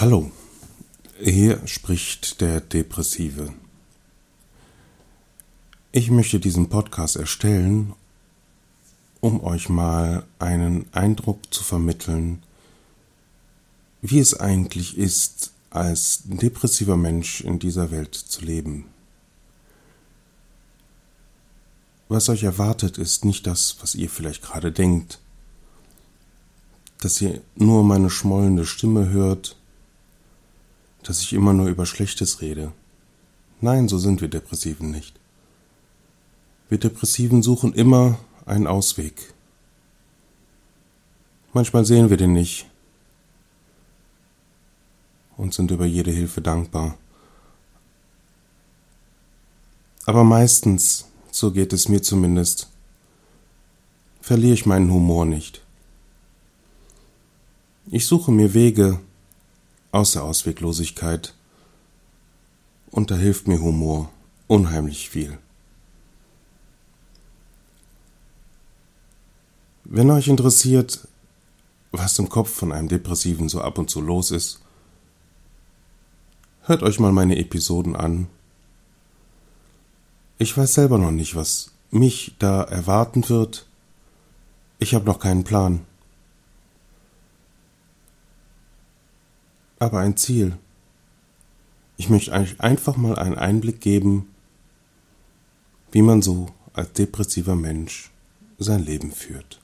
Hallo, hier spricht der Depressive. Ich möchte diesen Podcast erstellen, um euch mal einen Eindruck zu vermitteln, wie es eigentlich ist, als depressiver Mensch in dieser Welt zu leben. Was euch erwartet, ist nicht das, was ihr vielleicht gerade denkt, dass ihr nur meine schmollende Stimme hört, dass ich immer nur über Schlechtes rede. Nein, so sind wir Depressiven nicht. Wir Depressiven suchen immer einen Ausweg. Manchmal sehen wir den nicht und sind über jede Hilfe dankbar. Aber meistens so geht es mir zumindest, verliere ich meinen Humor nicht. Ich suche mir Wege aus der Ausweglosigkeit und da hilft mir Humor unheimlich viel. Wenn euch interessiert, was im Kopf von einem Depressiven so ab und zu los ist, hört euch mal meine Episoden an ich weiß selber noch nicht, was mich da erwarten wird. Ich habe noch keinen Plan. Aber ein Ziel. Ich möchte eigentlich einfach mal einen Einblick geben, wie man so als depressiver Mensch sein Leben führt.